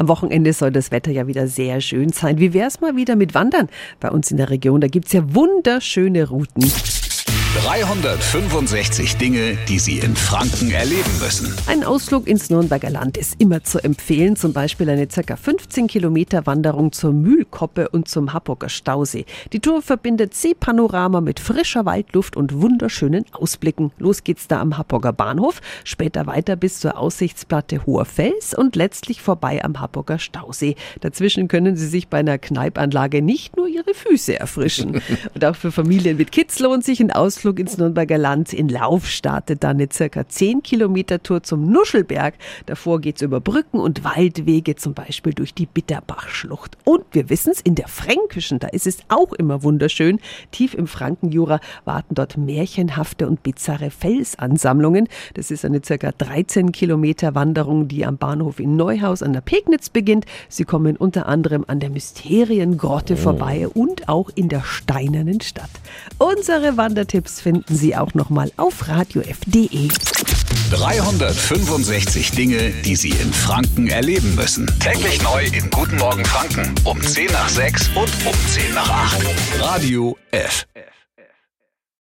Am Wochenende soll das Wetter ja wieder sehr schön sein. Wie wär's mal wieder mit Wandern bei uns in der Region? Da gibt's ja wunderschöne Routen. 365 Dinge, die Sie in Franken erleben müssen. Ein Ausflug ins Nürnberger Land ist immer zu empfehlen, zum Beispiel eine ca. 15 Kilometer Wanderung zur Mühlkoppe und zum Hamburger Stausee. Die Tour verbindet Seepanorama mit frischer Waldluft und wunderschönen Ausblicken. Los geht's da am Hamburger Bahnhof, später weiter bis zur Aussichtsplatte Hoher Fels und letztlich vorbei am Hamburger Stausee. Dazwischen können Sie sich bei einer Kneipanlage nicht nur Ihre Füße erfrischen. und auch für Familien mit Kids lohnt sich ein Ausflug Ausflug ins Nürnberger Land in Lauf startet dann eine circa 10 Kilometer Tour zum Nuschelberg. Davor geht's über Brücken und Waldwege, zum Beispiel durch die Bitterbachschlucht. Und wir wissen's, in der Fränkischen, da ist es auch immer wunderschön. Tief im Frankenjura warten dort märchenhafte und bizarre Felsansammlungen. Das ist eine circa 13 Kilometer Wanderung, die am Bahnhof in Neuhaus an der Pegnitz beginnt. Sie kommen unter anderem an der Mysteriengrotte vorbei und auch in der Steinernen Stadt. Unsere Wandertipps Tipps finden Sie auch nochmal auf radiof.de. 365 Dinge, die Sie in Franken erleben müssen. Täglich neu in Guten Morgen Franken um 10 nach 6 und um 10 nach 8. Radio F.